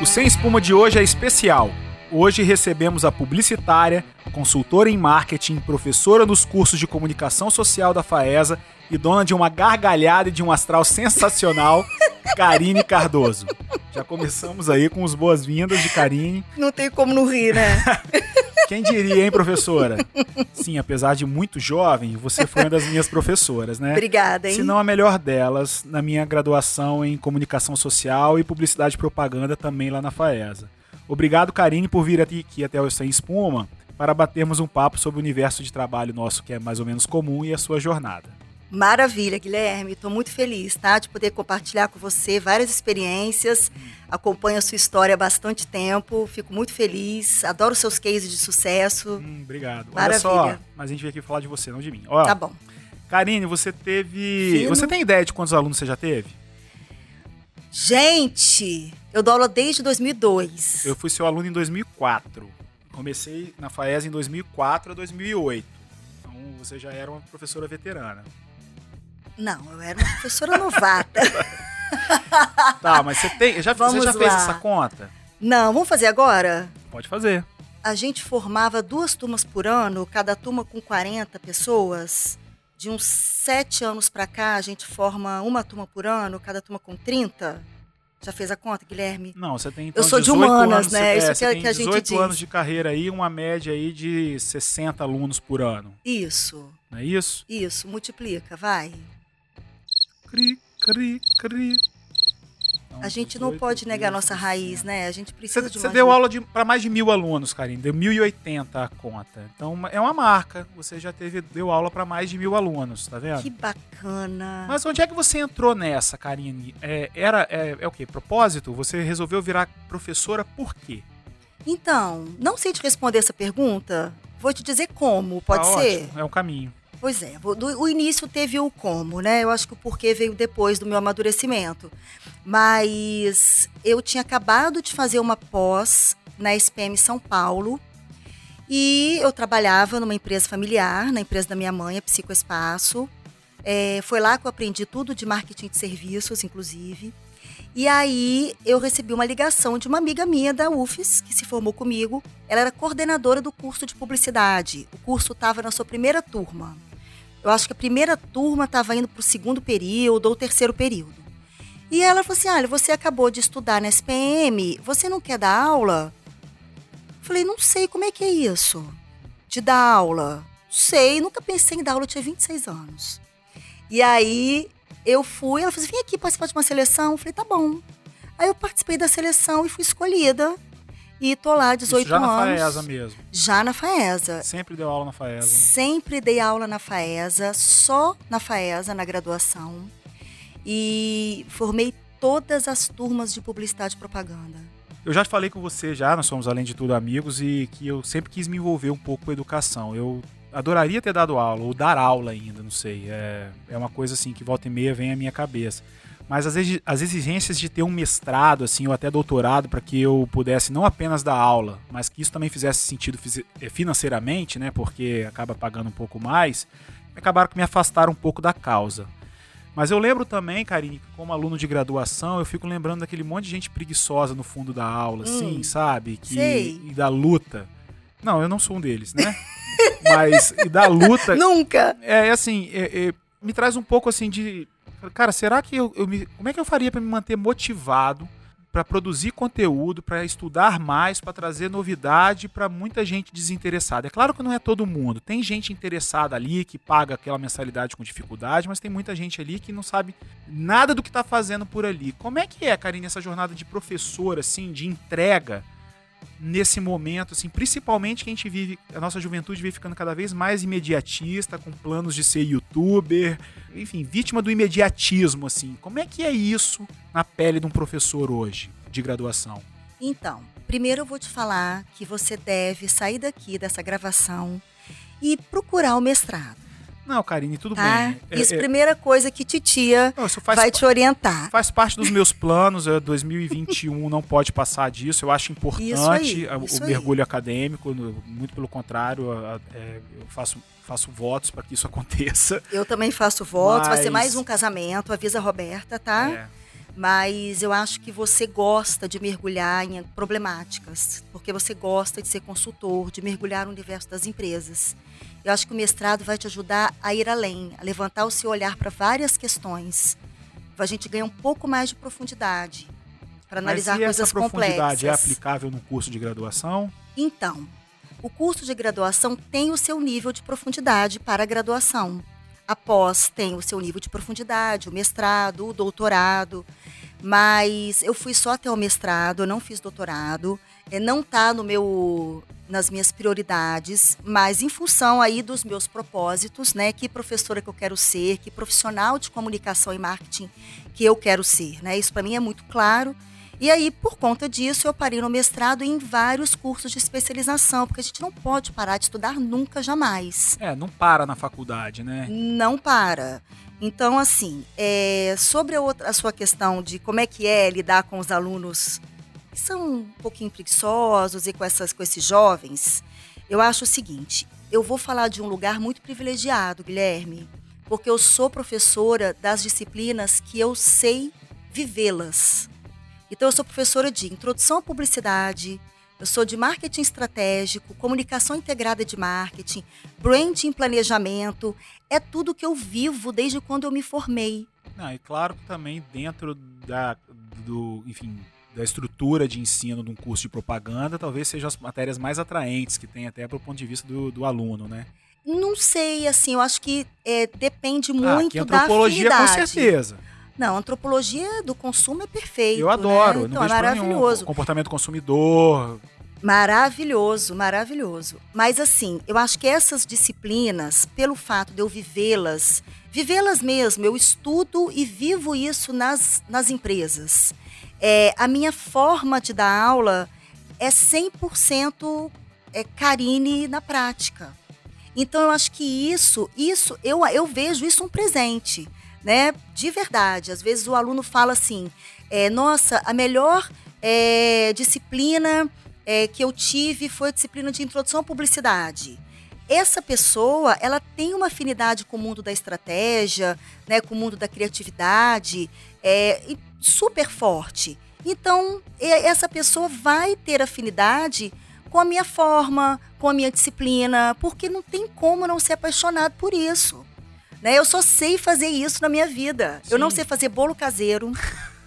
O Sem Espuma de hoje é especial. Hoje recebemos a publicitária, consultora em marketing, professora nos cursos de comunicação social da FAESA e dona de uma gargalhada e de um astral sensacional, Karine Cardoso. Já começamos aí com as boas-vindas de Karine. Não tem como não rir, né? Quem diria, hein, professora? Sim, apesar de muito jovem, você foi uma das minhas professoras, né? Obrigada, hein? Se não a melhor delas, na minha graduação em comunicação social e publicidade e propaganda também lá na FAESA. Obrigado, Karine, por vir aqui até o Sem Espuma para batermos um papo sobre o universo de trabalho nosso que é mais ou menos comum e a sua jornada. Maravilha, Guilherme. Estou muito feliz, tá? De poder compartilhar com você várias experiências. Acompanho a sua história há bastante tempo. Fico muito feliz. Adoro seus cases de sucesso. Hum, obrigado. Maravilha. Olha só, mas a gente veio aqui falar de você, não de mim. Ó, Tá bom. Karine, você teve. Fino. Você tem ideia de quantos alunos você já teve? Gente, eu dou aula desde 2002. Eu fui seu aluno em 2004. Comecei na FAES em 2004 a 2008. Então você já era uma professora veterana. Não, eu era uma professora novata. Tá, mas você tem. Já, você já fez essa conta? Não, vamos fazer agora? Pode fazer. A gente formava duas turmas por ano, cada turma com 40 pessoas. De uns sete anos pra cá, a gente forma uma turma por ano, cada turma com 30. Já fez a conta, Guilherme? Não, você tem então Eu sou de 18 humanas, anos, né? Você, Isso é, que que a gente 18 diz. anos de carreira aí, uma média aí de 60 alunos por ano. Isso, Não é isso? isso, multiplica, vai. Cri, cri, cri. Então, A gente não 18 pode negar nossa 60. raiz, né? A gente precisa Você, de você deu aula para mais de mil alunos, Karine. Deu 1.080 a conta. Então é uma marca. Você já teve, deu aula para mais de mil alunos, tá vendo? Que bacana. Mas onde é que você entrou nessa, Karine? É, era, é, é o quê? Propósito? Você resolveu virar professora por quê? Então, não sei te responder essa pergunta. Vou te dizer como, pode Tá ser? ótimo, É o caminho. Pois é, do- o início teve o como, né? Eu acho que o porquê veio depois do meu amadurecimento. Mas eu tinha acabado de fazer uma pós na SPM São Paulo e eu trabalhava numa empresa familiar, na empresa da minha mãe, a Psicoespaço. É, foi lá que eu aprendi tudo de marketing de serviços, inclusive. E aí eu recebi uma ligação de uma amiga minha da UFES, que se formou comigo. Ela era coordenadora do curso de publicidade. O curso estava na sua primeira turma. Eu acho que a primeira turma estava indo para o segundo período ou terceiro período. E ela falou assim: olha, você acabou de estudar na SPM, você não quer dar aula? Eu falei, não sei como é que é isso. De dar aula. Sei, nunca pensei em dar aula, eu tinha 26 anos. E aí eu fui, ela falou assim: vem aqui participar de uma seleção. Eu falei, tá bom. Aí eu participei da seleção e fui escolhida. E tô lá 18 Isso já na anos. FAESA mesmo. Já na FAESA. Sempre deu aula na FAESA. né? Sempre dei aula na FAESA, só na FAESA, na graduação. E formei todas as turmas de publicidade e propaganda. Eu já falei com você já, nós somos além de tudo amigos e que eu sempre quis me envolver um pouco com a educação. Eu adoraria ter dado aula, ou dar aula ainda, não sei. É, é uma coisa assim que volta e meia vem à minha cabeça. Mas as, exi- as exigências de ter um mestrado, assim, ou até doutorado, para que eu pudesse não apenas dar aula, mas que isso também fizesse sentido eh, financeiramente, né? Porque acaba pagando um pouco mais, acabaram que me afastaram um pouco da causa. Mas eu lembro também, Karine, que como aluno de graduação, eu fico lembrando daquele monte de gente preguiçosa no fundo da aula, assim, Hum, sabe? Que, sei. E da luta. Não, eu não sou um deles, né? Mas e da luta. Nunca! É, é assim, é- é, me traz um pouco assim de. Cara, será que eu, eu me. Como é que eu faria para me manter motivado para produzir conteúdo, para estudar mais, para trazer novidade para muita gente desinteressada? É claro que não é todo mundo. Tem gente interessada ali que paga aquela mensalidade com dificuldade, mas tem muita gente ali que não sabe nada do que está fazendo por ali. Como é que é, Karine, essa jornada de professor, assim, de entrega? Nesse momento, assim, principalmente que a gente vive, a nossa juventude vem ficando cada vez mais imediatista, com planos de ser youtuber, enfim, vítima do imediatismo, assim. Como é que é isso na pele de um professor hoje, de graduação? Então, primeiro eu vou te falar que você deve sair daqui dessa gravação e procurar o mestrado, Não, Karine, tudo tá? bem. É- Isso, é- primeira coisa que titia não, faz, vai te orientar. faz parte dos meus planos. É, 2021 não pode passar disso. Eu acho importante Isso aí, o isso aí. mergulho acadêmico. muito pelo contrário, é, eu faço, faço votos para que isso aconteça. Eu também faço votos, vai ser Mas- mais um casamento, avisa a Roberta, tá? É. mas eu acho que você gosta de mergulhar em problemáticas, porque você gosta de ser consultor, de mergulhar no universo das empresas. Eu acho que o mestrado vai te ajudar a ir além, a levantar o seu olhar para várias questões. A gente ganha um pouco mais de profundidade para analisar Mas e coisas essa profundidade complexas. é aplicável no curso de graduação? Então, o curso de graduação tem o seu nível de profundidade para a graduação. Após tem o seu nível de profundidade, o mestrado, o doutorado. Mas eu fui só até o mestrado, eu não fiz doutorado. É, não está no meu nas minhas prioridades, mas em função aí dos meus propósitos, né? Que professora que eu quero ser, que profissional de comunicação e marketing que eu quero ser, né? Isso para mim é muito claro. E aí, por conta disso, eu parei no mestrado em vários cursos de especialização, porque a gente não pode parar de estudar nunca, jamais. É, não para na faculdade, né? Não para. Então, assim, é, sobre a, outra, a sua questão de como é que é lidar com os alunos que são um pouquinho preguiçosos e com, essas, com esses jovens, eu acho o seguinte: eu vou falar de um lugar muito privilegiado, Guilherme, porque eu sou professora das disciplinas que eu sei vivê-las. Então, eu sou professora de introdução à publicidade, eu sou de marketing estratégico, comunicação integrada de marketing, branding planejamento. É tudo que eu vivo desde quando eu me formei. Não, e claro que também dentro da, do, enfim, da estrutura de ensino de um curso de propaganda, talvez sejam as matérias mais atraentes que tem até para o ponto de vista do, do aluno, né? Não sei, assim, eu acho que é, depende Ah, muito que da antropologia com certeza. Não, antropologia do consumo é perfeito. Eu adoro, Né? não Então, é problema nenhum. maravilhoso. Comportamento consumidor, Maravilhoso, maravilhoso. Mas assim, eu acho que essas disciplinas, pelo fato de eu vivê-las, vivê-las mesmo, eu estudo e vivo isso nas, nas empresas. É, a minha forma de dar aula é 100% é, Karine na prática. Então eu acho que isso, isso eu, eu vejo isso um presente, né? De verdade. Às vezes o aluno fala assim: é, nossa, a melhor é, disciplina é, que eu tive foi a disciplina de introdução à publicidade. Essa pessoa, ela tem uma afinidade com o mundo da estratégia, né, com o mundo da criatividade, é, super forte. Então, essa pessoa vai ter afinidade com a minha forma, com a minha disciplina, porque não tem como não ser apaixonado por isso. Né? Eu só sei fazer isso na minha vida. Eu não Sim. sei fazer bolo caseiro.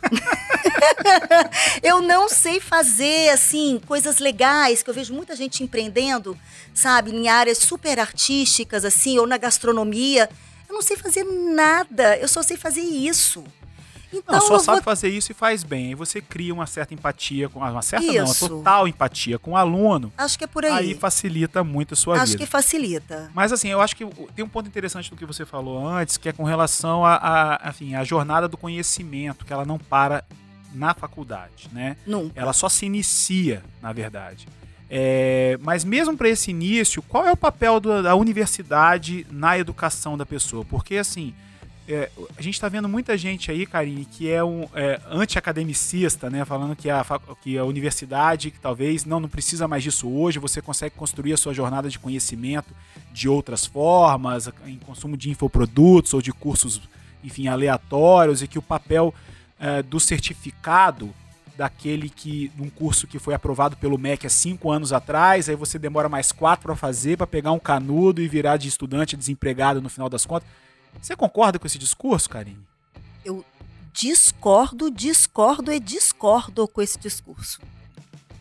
eu não sei fazer, assim, coisas legais, que eu vejo muita gente empreendendo, sabe, em áreas super artísticas, assim, ou na gastronomia. Eu não sei fazer nada, eu só sei fazer isso. Então, Não, só sabe vou... fazer isso e faz bem. Aí você cria uma certa empatia com uma certa não, uma Isso. total empatia com o aluno. Acho que é por aí. Aí facilita muito a sua Acho vida. que facilita. Mas assim, eu acho que tem um ponto interessante do que você falou antes, que é com relação a, a, enfim, a jornada do conhecimento, que ela não para na faculdade, né? Nunca. Ela só se inicia, na verdade. É, mas mesmo para esse início, qual é o papel do- da universidade na educação da pessoa? Porque assim, é, a gente está vendo muita gente aí, Karine, que é um é, anti-academicista, né? Falando que a, que a universidade, que talvez não, não precisa mais disso hoje, você consegue construir a sua jornada de conhecimento de outras formas, em consumo de infoprodutos ou de cursos, enfim, aleatórios, e que o papel é, do certificado daquele que num curso que foi aprovado pelo MEC há cinco anos atrás, aí você demora mais quatro para fazer, para pegar um canudo e virar de estudante desempregado no final das contas. Você concorda com esse discurso, Karine? Discordo, discordo e discordo com esse discurso.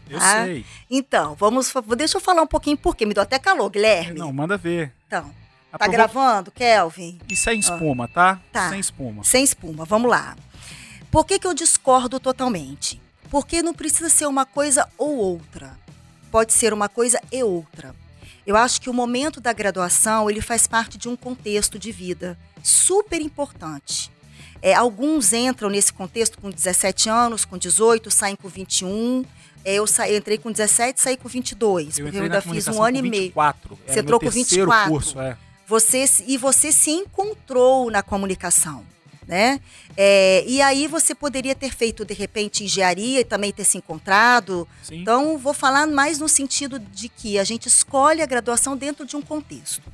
Eu Ah, sei. Então, vamos. Deixa eu falar um pouquinho por quê. Me deu até calor, Guilherme. Não, manda ver. Então, A tá gravando, Kelvin? E sem espuma, tá? Tá. Sem espuma. Sem espuma, vamos lá. Por que, que eu discordo totalmente? Porque não precisa ser uma coisa ou outra. Pode ser uma coisa e outra. Eu acho que o momento da graduação ele faz parte de um contexto de vida super importante. É, alguns entram nesse contexto com 17 anos, com 18, saem com 21. É, eu sa- entrei com 17 saí com 22, Eu porque eu ainda fiz um ano com e meio. 24. Era Você trocou terceiro 24. curso, é. Você e você se encontrou na comunicação, né? É, e aí você poderia ter feito de repente engenharia e também ter se encontrado. Sim. Então vou falar mais no sentido de que a gente escolhe a graduação dentro de um contexto.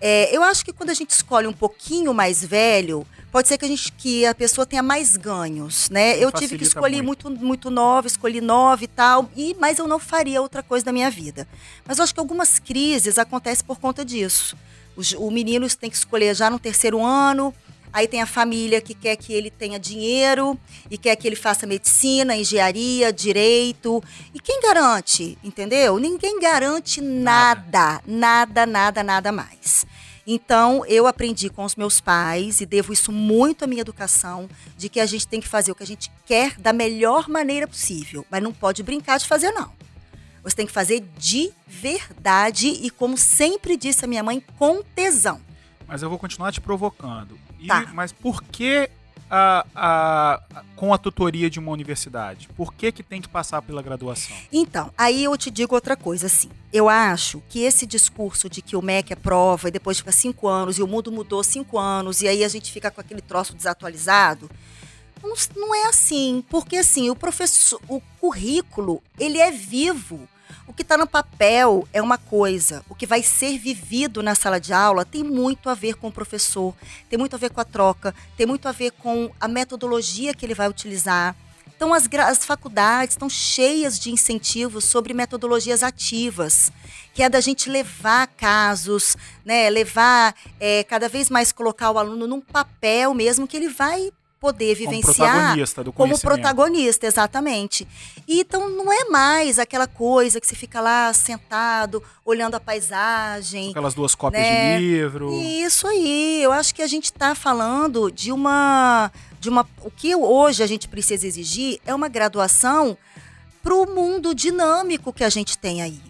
É, eu acho que quando a gente escolhe um pouquinho mais velho, pode ser que a, gente, que a pessoa tenha mais ganhos, né? Eu tive que escolher muito. muito, muito nova, escolhi nova e tal, e, mas eu não faria outra coisa da minha vida. Mas eu acho que algumas crises acontecem por conta disso. O, o menino tem que escolher já no terceiro ano, Aí tem a família que quer que ele tenha dinheiro e quer que ele faça medicina, engenharia, direito. E quem garante, entendeu? Ninguém garante nada, nada, nada, nada mais. Então, eu aprendi com os meus pais e devo isso muito à minha educação, de que a gente tem que fazer o que a gente quer da melhor maneira possível, mas não pode brincar de fazer não. Você tem que fazer de verdade e como sempre disse a minha mãe, com tesão. Mas eu vou continuar te provocando. E, tá. Mas por que a, a, com a tutoria de uma universidade? Por que, que tem que passar pela graduação? Então, aí eu te digo outra coisa, assim. Eu acho que esse discurso de que o MEC é prova e depois fica cinco anos e o mundo mudou cinco anos e aí a gente fica com aquele troço desatualizado, não, não é assim. Porque, assim, o professor, o currículo, ele é vivo. O que está no papel é uma coisa, o que vai ser vivido na sala de aula tem muito a ver com o professor, tem muito a ver com a troca, tem muito a ver com a metodologia que ele vai utilizar. Então, as, as faculdades estão cheias de incentivos sobre metodologias ativas, que é da gente levar casos, né, levar é, cada vez mais colocar o aluno num papel mesmo que ele vai poder vivenciar como protagonista, do como protagonista exatamente. E, então não é mais aquela coisa que você fica lá sentado, olhando a paisagem. Aquelas duas cópias né? de livro. Isso aí. Eu acho que a gente está falando de uma. De uma. O que hoje a gente precisa exigir é uma graduação para o mundo dinâmico que a gente tem aí.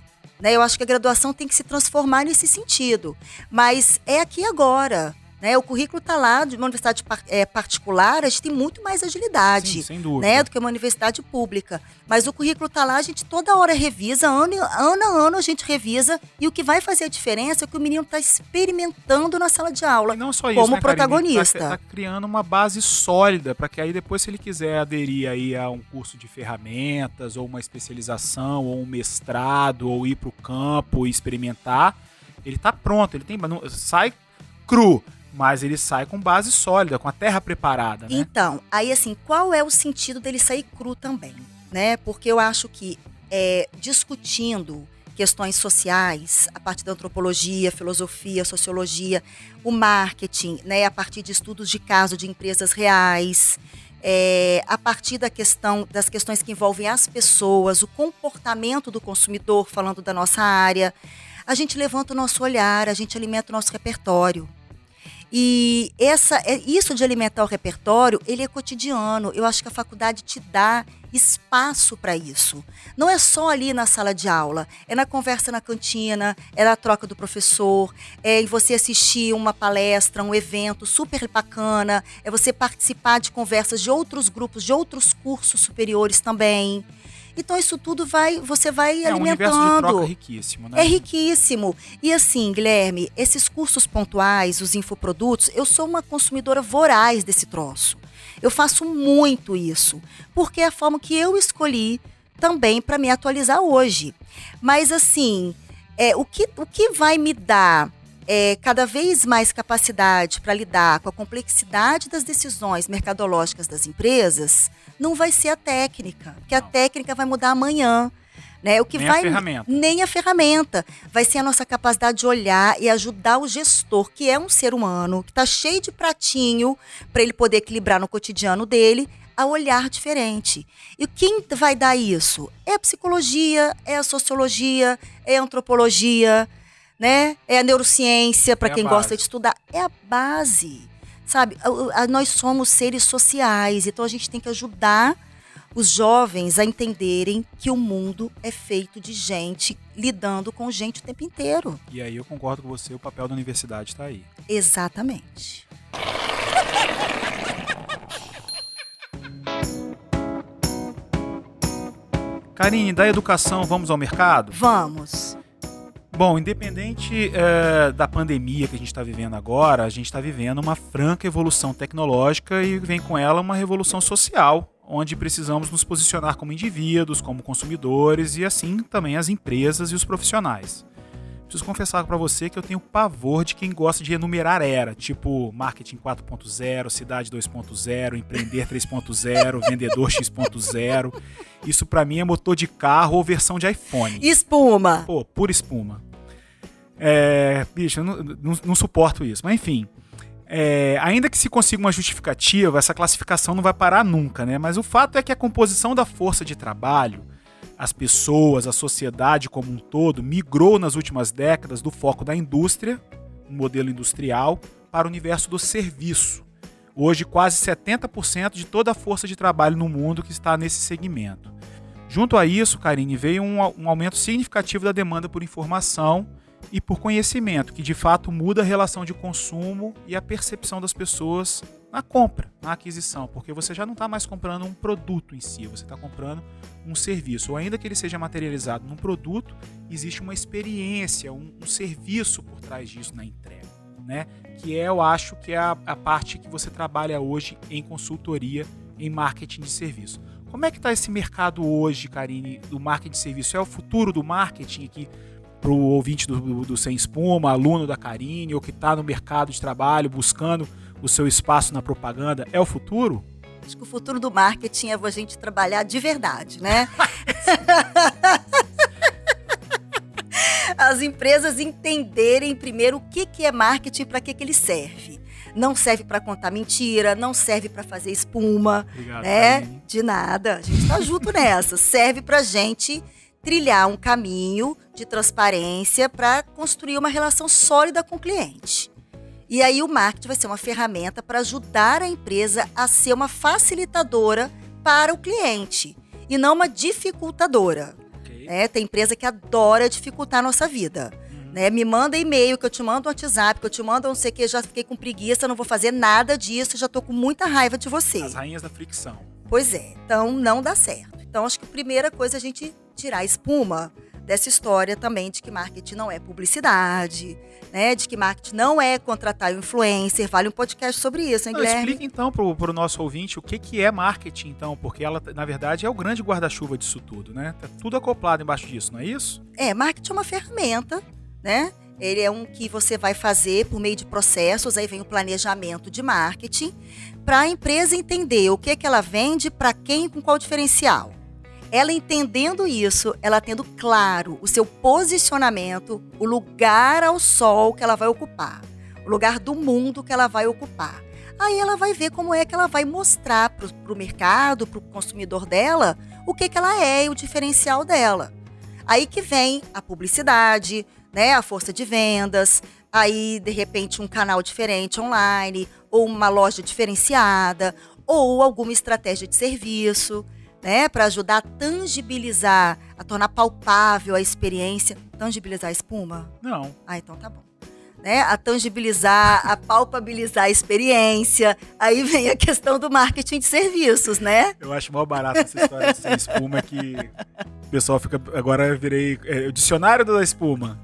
Né? Eu acho que a graduação tem que se transformar nesse sentido. Mas é aqui agora. Né? O currículo está lá, de uma universidade é, particular, a gente tem muito mais agilidade Sim, sem dúvida. Né, do que uma universidade pública. Mas o currículo está lá, a gente toda hora revisa, ano, ano a ano a gente revisa, e o que vai fazer a diferença é que o menino está experimentando na sala de aula. E não só isso, como né, protagonista. Está tá criando uma base sólida para que aí depois, se ele quiser aderir aí a um curso de ferramentas, ou uma especialização, ou um mestrado, ou ir para o campo e experimentar, ele está pronto, ele tem. Sai cru mas ele sai com base sólida, com a terra preparada, né? Então, aí assim, qual é o sentido dele sair cru também, né? Porque eu acho que é, discutindo questões sociais, a partir da antropologia, filosofia, sociologia, o marketing, né, a partir de estudos de caso de empresas reais, é, a partir da questão das questões que envolvem as pessoas, o comportamento do consumidor, falando da nossa área, a gente levanta o nosso olhar, a gente alimenta o nosso repertório. E essa, é, isso de alimentar o repertório, ele é cotidiano. Eu acho que a faculdade te dá espaço para isso. Não é só ali na sala de aula, é na conversa na cantina, é na troca do professor, é em você assistir uma palestra, um evento super bacana, é você participar de conversas de outros grupos, de outros cursos superiores também. Então isso tudo vai, você vai é, alimentando. É um universo de troca riquíssimo, né? É riquíssimo. E assim, Guilherme, esses cursos pontuais, os infoprodutos, eu sou uma consumidora voraz desse troço. Eu faço muito isso, porque é a forma que eu escolhi também para me atualizar hoje. Mas assim, é, o, que, o que vai me dar é, cada vez mais capacidade para lidar com a complexidade das decisões mercadológicas das empresas, não vai ser a técnica, porque a técnica vai mudar amanhã. Né? O que nem vai, a ferramenta. Nem a ferramenta. Vai ser a nossa capacidade de olhar e ajudar o gestor, que é um ser humano, que está cheio de pratinho para ele poder equilibrar no cotidiano dele, a olhar diferente. E quem vai dar isso? É a psicologia, é a sociologia, é a antropologia, né? É a neurociência, para é quem gosta de estudar. É a base. Sabe? A, a, nós somos seres sociais, então a gente tem que ajudar os jovens a entenderem que o mundo é feito de gente lidando com gente o tempo inteiro. E aí eu concordo com você, o papel da universidade está aí. Exatamente. Karine, da educação, vamos ao mercado? Vamos. Bom, independente é, da pandemia que a gente está vivendo agora, a gente está vivendo uma franca evolução tecnológica e vem com ela uma revolução social, onde precisamos nos posicionar como indivíduos, como consumidores e assim também as empresas e os profissionais. preciso confessar para você que eu tenho pavor de quem gosta de enumerar era, tipo marketing 4.0, cidade 2.0, empreender 3.0, vendedor X.0. Isso para mim é motor de carro ou versão de iPhone. Espuma. Pô, pura espuma. É, bicho, eu não, não, não suporto isso. Mas enfim, é, ainda que se consiga uma justificativa, essa classificação não vai parar nunca, né? Mas o fato é que a composição da força de trabalho as pessoas, a sociedade como um todo migrou nas últimas décadas do foco da indústria, um modelo industrial, para o universo do serviço. Hoje, quase 70% de toda a força de trabalho no mundo que está nesse segmento. Junto a isso, Karine, veio um, um aumento significativo da demanda por informação e por conhecimento, que de fato muda a relação de consumo e a percepção das pessoas na compra, na aquisição, porque você já não está mais comprando um produto em si, você está comprando um serviço. Ou ainda que ele seja materializado num produto, existe uma experiência, um, um serviço por trás disso na entrega, né? Que é, eu acho, que é a, a parte que você trabalha hoje em consultoria, em marketing de serviço. Como é que está esse mercado hoje, Karine, do marketing de serviço? É o futuro do marketing aqui para o ouvinte do, do, do Sem Espuma, aluno da Karine, ou que está no mercado de trabalho buscando o seu espaço na propaganda é o futuro? Acho que o futuro do marketing é a gente trabalhar de verdade, né? As empresas entenderem primeiro o que, que é marketing e para que, que ele serve. Não serve para contar mentira, não serve para fazer espuma, Obrigado, né? De nada. A gente está junto nessa. Serve para gente trilhar um caminho de transparência para construir uma relação sólida com o cliente. E aí o marketing vai ser uma ferramenta para ajudar a empresa a ser uma facilitadora para o cliente e não uma dificultadora. Okay. É, tem empresa que adora dificultar a nossa vida. Uhum. Né? Me manda e-mail, que eu te mando um WhatsApp, que eu te mando não sei o que, já fiquei com preguiça, não vou fazer nada disso, já estou com muita raiva de você. As rainhas da fricção. Pois é, então não dá certo. Então acho que a primeira coisa é a gente tirar a espuma dessa história também de que marketing não é publicidade, né? De que marketing não é contratar o influencer. Vale um podcast sobre isso, hein, Guilherme? Explica então para o nosso ouvinte o que, que é marketing, então, porque ela, na verdade, é o grande guarda-chuva disso tudo, né? Tá tudo acoplado embaixo disso, não é isso? É, marketing é uma ferramenta, né? Ele é um que você vai fazer por meio de processos, aí vem o planejamento de marketing, para a empresa entender o que, é que ela vende, para quem, com qual diferencial. Ela entendendo isso, ela tendo claro o seu posicionamento, o lugar ao sol que ela vai ocupar, o lugar do mundo que ela vai ocupar. Aí ela vai ver como é que ela vai mostrar para o mercado, para o consumidor dela, o que, que ela é e o diferencial dela. Aí que vem a publicidade, né, a força de vendas, aí de repente um canal diferente online, ou uma loja diferenciada, ou alguma estratégia de serviço né, para ajudar a tangibilizar, a tornar palpável a experiência. Tangibilizar a espuma? Não. Ah, então tá bom. Né, a tangibilizar, a palpabilizar a experiência. Aí vem a questão do marketing de serviços, né? Eu acho mal barato essa história sem espuma que o pessoal fica. Agora eu virei. É, o dicionário da espuma.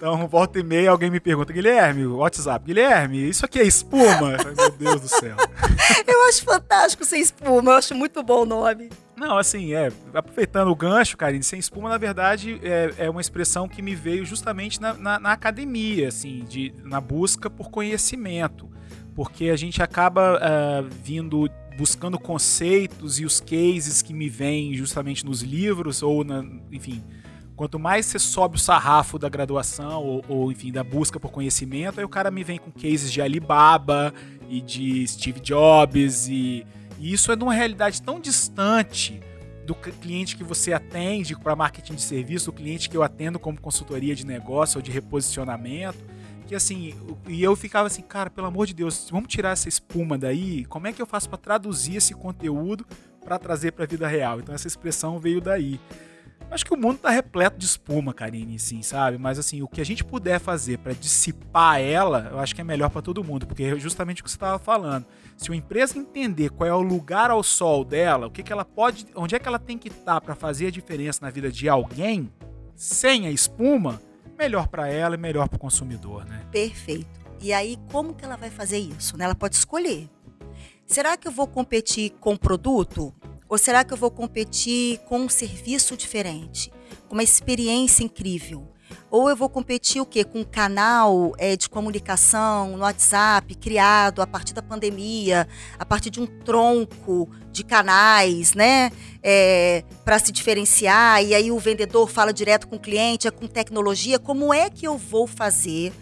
Então, volta e meia, alguém me pergunta, Guilherme, WhatsApp, Guilherme, isso aqui é espuma? Meu Deus do céu. Eu acho fantástico sem espuma, eu acho muito bom o nome. Não, assim, é, aproveitando o gancho, Karine, sem espuma, na verdade, é, é uma expressão que me veio justamente na, na, na, academia, assim, de, na busca por conhecimento. Porque a gente acaba uh, vindo buscando conceitos e os cases que me vêm justamente nos livros, ou, na, enfim, Quanto mais você sobe o sarrafo da graduação ou, ou, enfim, da busca por conhecimento, aí o cara me vem com cases de Alibaba e de Steve Jobs e, e isso é de uma realidade tão distante do cliente que você atende para marketing de serviço, do cliente que eu atendo como consultoria de negócio ou de reposicionamento, que assim, e eu ficava assim, cara, pelo amor de Deus, vamos tirar essa espuma daí, como é que eu faço para traduzir esse conteúdo para trazer para a vida real? Então essa expressão veio daí. Acho que o mundo tá repleto de espuma, Karine, sim, sabe? Mas assim, o que a gente puder fazer para dissipar ela, eu acho que é melhor para todo mundo, porque é justamente o que você estava falando. Se uma empresa entender qual é o lugar ao sol dela, o que, que ela pode, onde é que ela tem que estar tá para fazer a diferença na vida de alguém, sem a espuma, melhor para ela e melhor para o consumidor, né? Perfeito. E aí, como que ela vai fazer isso? Né? Ela pode escolher. Será que eu vou competir com produto? Ou será que eu vou competir com um serviço diferente, com uma experiência incrível? Ou eu vou competir o quê? Com um canal é, de comunicação no WhatsApp, criado a partir da pandemia, a partir de um tronco de canais, né? É, para se diferenciar, e aí o vendedor fala direto com o cliente, é com tecnologia. Como é que eu vou fazer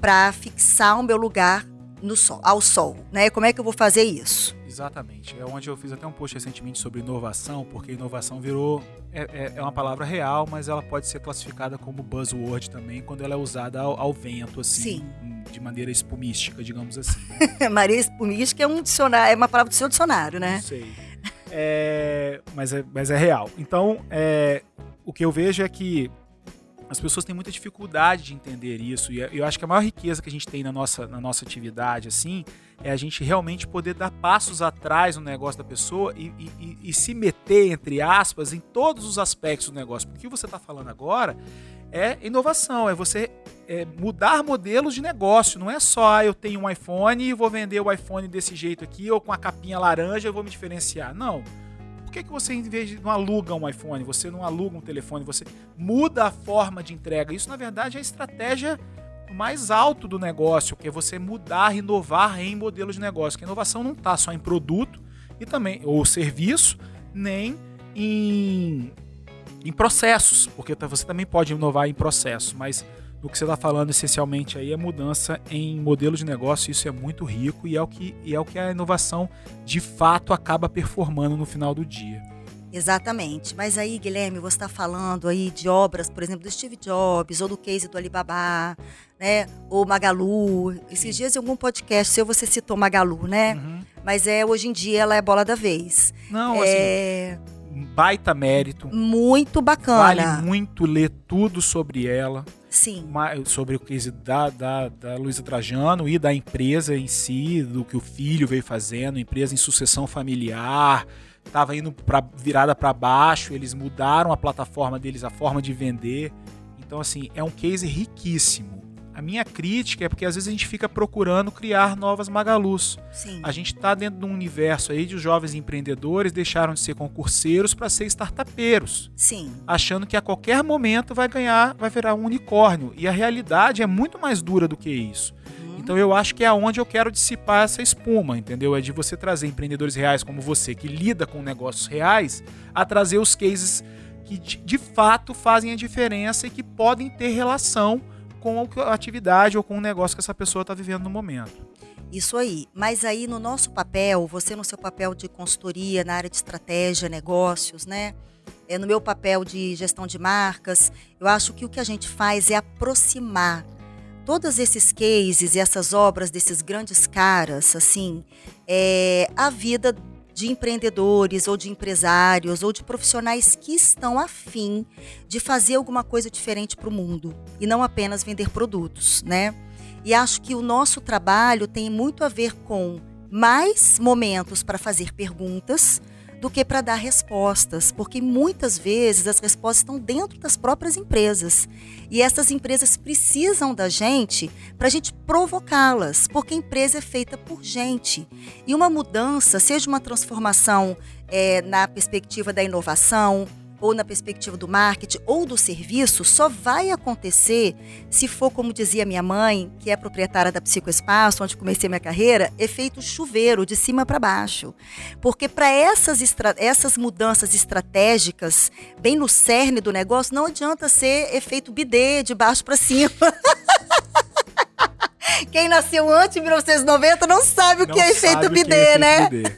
para fixar o meu lugar no sol, ao sol, né? Como é que eu vou fazer isso? Exatamente. É onde eu fiz até um post recentemente sobre inovação, porque inovação virou. É, é, é uma palavra real, mas ela pode ser classificada como buzzword também quando ela é usada ao, ao vento, assim. Sim. De maneira espumística, digamos assim. Né? Maria espumística é um dicionário, é uma palavra do seu dicionário, né? Não sei. É, mas, é, mas é real. Então, é, o que eu vejo é que as pessoas têm muita dificuldade de entender isso. E eu acho que a maior riqueza que a gente tem na nossa, na nossa atividade, assim, é a gente realmente poder dar passos atrás no negócio da pessoa e, e, e se meter, entre aspas, em todos os aspectos do negócio. Porque o que você está falando agora é inovação, é você é, mudar modelos de negócio. Não é só ah, eu tenho um iPhone e vou vender o iPhone desse jeito aqui, ou com a capinha laranja eu vou me diferenciar. Não que, que você, em vez de não aluga um iPhone, você não aluga um telefone, você muda a forma de entrega? Isso, na verdade, é a estratégia mais alto do negócio, que é você mudar, inovar em modelo de negócio. Que a inovação não está só em produto e também ou serviço, nem em, em processos, porque você também pode inovar em processos, mas o que você está falando essencialmente aí é mudança em modelo de negócio, isso é muito rico e é o que, e é o que a inovação de fato acaba performando no final do dia. Exatamente. Mas aí, Guilherme, você está falando aí de obras, por exemplo, do Steve Jobs ou do case do Alibaba, né? Ou Magalu. Esses dias em algum podcast seu você citou Magalu, né? Uhum. Mas é hoje em dia ela é bola da vez. Não, é... assim baita mérito. Muito bacana. Vale muito ler tudo sobre ela. Sim. Sobre o case da, da, da Luísa Trajano e da empresa em si, do que o filho veio fazendo, empresa em sucessão familiar, estava indo pra, virada para baixo, eles mudaram a plataforma deles, a forma de vender. Então, assim, é um case riquíssimo. A minha crítica é porque às vezes a gente fica procurando criar novas Magalus. Sim. A gente está dentro de um universo aí de jovens empreendedores deixaram de ser concurseiros para ser startupeiros. Sim. Achando que a qualquer momento vai ganhar, vai virar um unicórnio. E a realidade é muito mais dura do que isso. Uhum. Então eu acho que é onde eu quero dissipar essa espuma, entendeu? É de você trazer empreendedores reais como você, que lida com negócios reais, a trazer os cases que de fato fazem a diferença e que podem ter relação com a atividade ou com o negócio que essa pessoa está vivendo no momento. Isso aí. Mas aí no nosso papel, você no seu papel de consultoria na área de estratégia, negócios, né? É no meu papel de gestão de marcas, eu acho que o que a gente faz é aproximar todos esses cases e essas obras desses grandes caras, assim, é, a vida de empreendedores ou de empresários ou de profissionais que estão afim de fazer alguma coisa diferente para o mundo e não apenas vender produtos, né? E acho que o nosso trabalho tem muito a ver com mais momentos para fazer perguntas, do que para dar respostas, porque muitas vezes as respostas estão dentro das próprias empresas. E essas empresas precisam da gente para a gente provocá-las, porque a empresa é feita por gente. E uma mudança, seja uma transformação é, na perspectiva da inovação, ou na perspectiva do marketing ou do serviço, só vai acontecer se for, como dizia minha mãe, que é proprietária da Psicoespaço, onde comecei minha carreira, efeito chuveiro, de cima para baixo. Porque para essas, essas mudanças estratégicas, bem no cerne do negócio, não adianta ser efeito bidê, de baixo para cima. Quem nasceu antes de 1990 não sabe o não que é efeito bidê, é né? Bidê.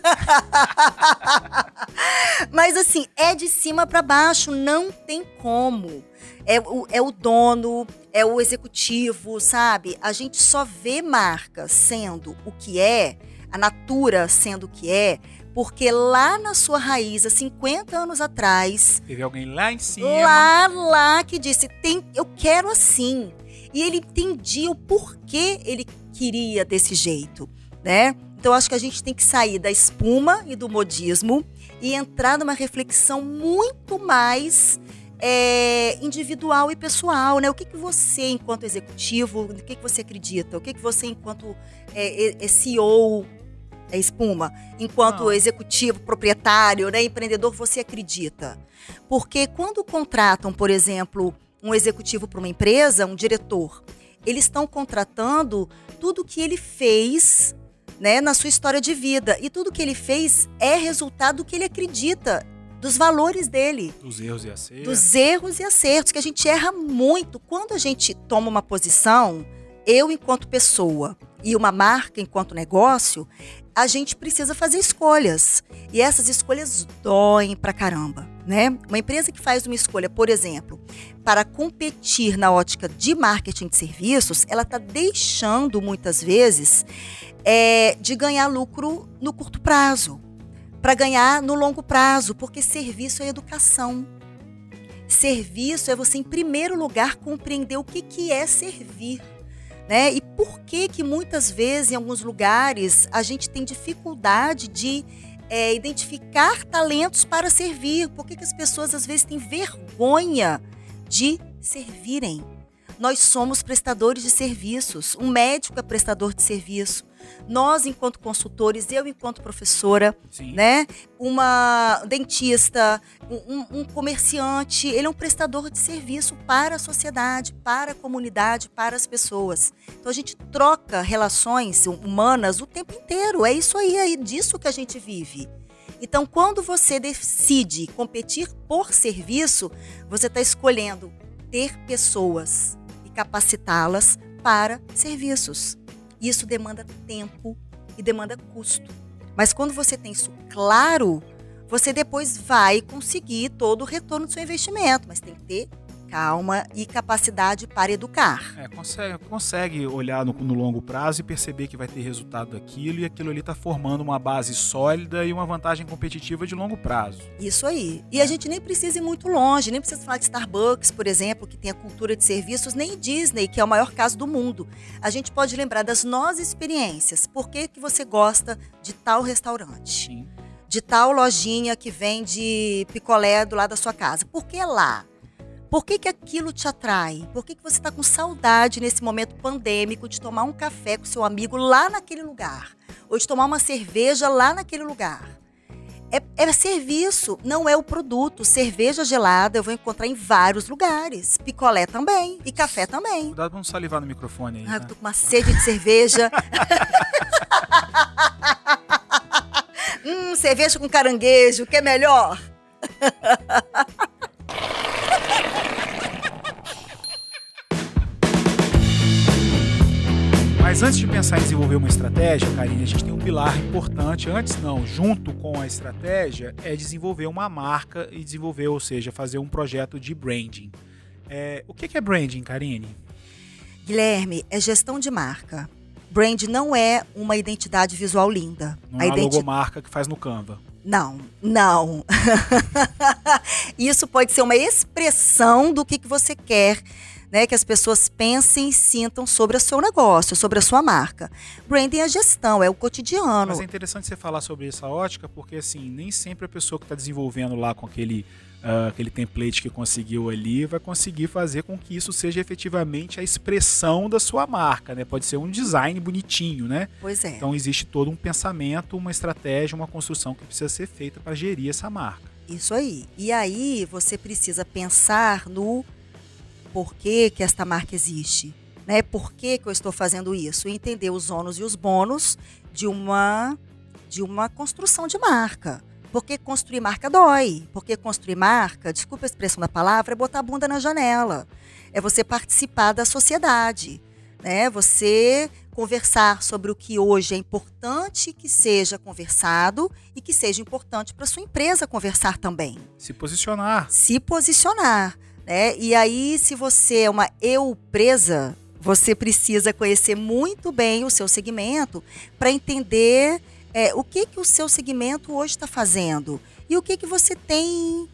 Mas assim, é de cima para baixo, não tem como. É o, é o dono, é o executivo, sabe? A gente só vê marca sendo o que é, a Natura sendo o que é, porque lá na sua raiz, há 50 anos atrás. Teve alguém lá em cima. Lá, lá que disse: tem, eu quero assim. E ele entendia o porquê ele queria desse jeito, né? Então acho que a gente tem que sair da espuma e do modismo e entrar numa reflexão muito mais é, individual e pessoal, né? O que, que você, enquanto executivo, o que, que você acredita? O que, que você, enquanto é, é CEO, é espuma, enquanto Não. executivo, proprietário, né, empreendedor, você acredita? Porque quando contratam, por exemplo, um executivo para uma empresa, um diretor, eles estão contratando tudo que ele fez né, na sua história de vida. E tudo que ele fez é resultado do que ele acredita, dos valores dele. Dos erros e acertos. Dos erros e acertos, que a gente erra muito. Quando a gente toma uma posição, eu enquanto pessoa e uma marca enquanto negócio, a gente precisa fazer escolhas. E essas escolhas doem pra caramba, né? Uma empresa que faz uma escolha, por exemplo, para competir na ótica de marketing de serviços, ela está deixando muitas vezes é, de ganhar lucro no curto prazo, para ganhar no longo prazo, porque serviço é educação. Serviço é você, em primeiro lugar, compreender o que, que é servir né? E por que que muitas vezes em alguns lugares a gente tem dificuldade de é, identificar talentos para servir? Por que, que as pessoas às vezes têm vergonha de servirem? Nós somos prestadores de serviços. Um médico é prestador de serviço nós enquanto consultores, eu enquanto professora, Sim. né? Uma dentista, um, um, comerciante, ele é um prestador de serviço para a sociedade, para a comunidade, para as pessoas. Então a gente troca relações humanas o tempo inteiro. É isso aí, é disso que a gente vive. Então, quando você decide competir por serviço, você está escolhendo ter pessoas e capacitá-las para serviços. Isso demanda tempo e demanda custo. Mas quando você tem isso claro, você depois vai conseguir todo o retorno do seu investimento, mas tem que ter calma e capacidade para educar. É, consegue, consegue olhar no, no, longo prazo e perceber que vai ter resultado daquilo e aquilo ali está formando uma base sólida e uma vantagem competitiva de longo prazo. Isso aí. E a gente nem precisa ir muito longe, nem precisa falar de Starbucks, por exemplo, que tem a cultura de serviços, nem Disney, que é o maior caso do mundo. A gente pode lembrar das nossas experiências. Por que, que você gosta de tal restaurante? Sim. De tal lojinha que vende picolé do lado da sua casa. Por que lá? Por que, que aquilo te atrai? Por que, que você está com saudade nesse momento pandêmico de tomar um café com seu amigo lá naquele lugar? Ou de tomar uma cerveja lá naquele lugar? É, é, serviço, não é o produto. Cerveja gelada eu vou encontrar em vários lugares. Picolé também. E café também. Cuidado pra não salivar no microfone aí. Ah, né? tô com uma sede de cerveja. hum, cerveja com caranguejo, que é melhor? Mas antes de pensar em desenvolver uma estratégia, Karine, a gente tem um pilar importante. Antes não, junto com a estratégia, é desenvolver uma marca e desenvolver, ou seja, fazer um projeto de branding. É, o que é branding, Karine? Guilherme, é gestão de marca. Brand não é uma identidade visual linda. Não a é uma identi... logomarca que faz no Canva. Não, não. Isso pode ser uma expressão do que, que você quer né, que as pessoas pensem e sintam sobre o seu negócio, sobre a sua marca. Branding é gestão, é o cotidiano. Mas é interessante você falar sobre essa ótica, porque assim, nem sempre a pessoa que está desenvolvendo lá com aquele, uh, aquele template que conseguiu ali vai conseguir fazer com que isso seja efetivamente a expressão da sua marca, né? Pode ser um design bonitinho, né? Pois é. Então existe todo um pensamento, uma estratégia, uma construção que precisa ser feita para gerir essa marca. Isso aí. E aí você precisa pensar no por que, que esta marca existe, né? Por que, que eu estou fazendo isso? Entender os ônus e os bônus de uma de uma construção de marca. Porque construir marca dói. Porque construir marca, desculpa a expressão da palavra, é botar a bunda na janela. É você participar da sociedade. Né? Você conversar sobre o que hoje é importante que seja conversado e que seja importante para sua empresa conversar também. Se posicionar. Se posicionar. Né? E aí, se você é uma eu presa, você precisa conhecer muito bem o seu segmento para entender é, o que, que o seu segmento hoje está fazendo e o que, que você tem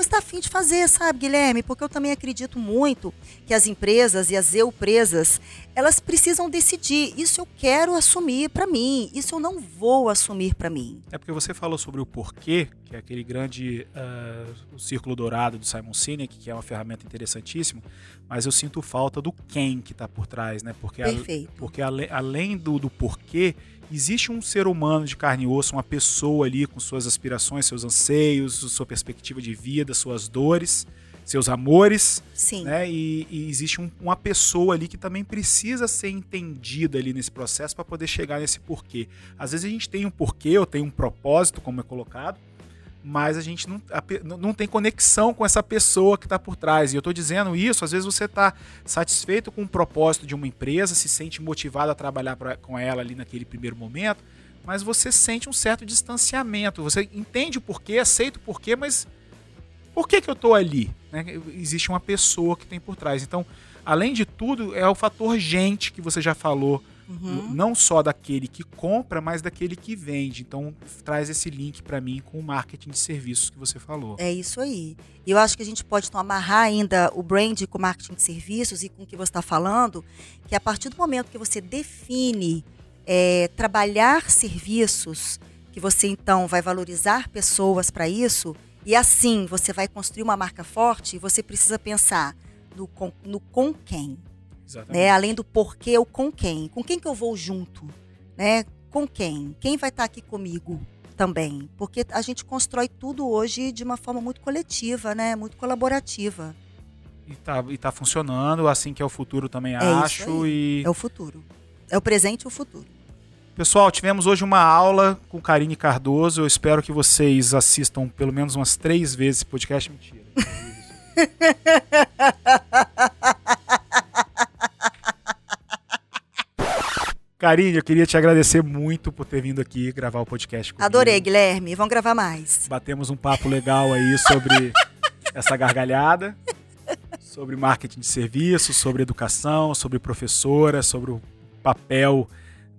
está afim de fazer, sabe, Guilherme? Porque eu também acredito muito que as empresas e as eu presas, elas precisam decidir. Isso eu quero assumir para mim, isso eu não vou assumir para mim. É porque você falou sobre o porquê, que é aquele grande uh, círculo dourado do Simon Sinek, que é uma ferramenta interessantíssima, mas eu sinto falta do quem que está por trás, né? Porque, Perfeito. A, porque ale, além do, do porquê, existe um ser humano de carne e osso, uma pessoa ali com suas aspirações, seus anseios, sua perspectiva de vida, suas dores. Seus amores, Sim. né? E, e existe um- uma pessoa ali que também precisa ser entendida ali nesse processo para poder chegar nesse porquê. Às vezes a gente tem um porquê ou tem um propósito, como é colocado, mas a gente não, a não tem conexão com essa pessoa que está por trás. E eu estou dizendo isso, às vezes você está satisfeito com o propósito de uma empresa, se sente motivado a trabalhar pra- com ela ali naquele primeiro momento, mas você sente um certo distanciamento. Você entende o porquê, aceita o porquê, mas por que, que eu estou ali? né? Existe uma pessoa que tem por trás. Então, além de tudo, é o fator gente que você já falou Uhum. não só daquele que compra, mas daquele que vende. Então, traz esse link para mim com o marketing de serviços que você falou. É isso aí. E eu acho que a gente pode então, amarrar ainda o brand com o marketing de serviços e com o que você está falando, que a partir do momento que você define é, trabalhar serviços, que você então vai valorizar pessoas para isso, e assim você vai construir uma marca forte, você precisa pensar no com, no com quem. Exatamente. né? Além do porquê, o com quem. Com quem que eu vou junto, né? Com quem? Quem vai estar aqui comigo também? Porque a gente constrói tudo hoje de uma forma muito coletiva, né? Muito colaborativa. E, tá, e tá funcionando, assim que é o futuro também isso acho. E É o futuro. É o presente e o futuro. Pessoal, tivemos hoje uma aula com Karine Cardoso. Eu espero que vocês assistam pelo menos umas três vezes esse podcast. Mentira. Karine, eu queria te agradecer muito por ter vindo aqui gravar o podcast comigo. Adorei, Guilherme. Vamos gravar mais. Batemos um papo legal aí sobre essa gargalhada, sobre marketing de serviços, sobre educação, sobre professora, sobre o papel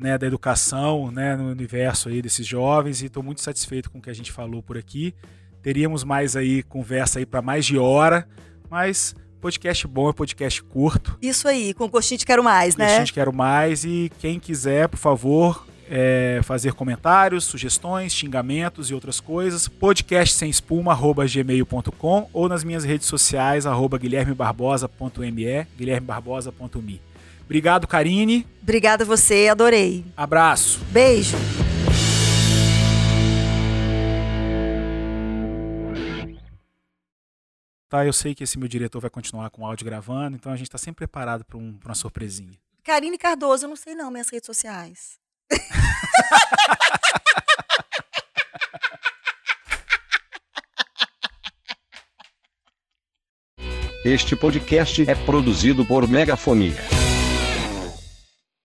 né, da educação né, no universo aí desses jovens e estou muito satisfeito com o que a gente falou por aqui. Teríamos mais aí conversa aí para mais de hora, mas podcast bom é podcast curto. Isso aí, com gostinho de quero mais, né? gente quer mais e quem quiser, por favor, é, fazer comentários, sugestões, xingamentos e outras coisas, podcast sem espuma, gmail.com ou nas minhas redes sociais, arroba guilhermebarbosa.me, guilhermebarbosa.me. Obrigado, Karine. Obrigada a você, adorei. Abraço. Beijo. Tá, eu sei que esse meu diretor vai continuar com o áudio gravando, então a gente está sempre preparado para um, pra uma surpresinha. Karine Cardoso, eu não sei não, minhas redes sociais. Este podcast é produzido por Megafonia.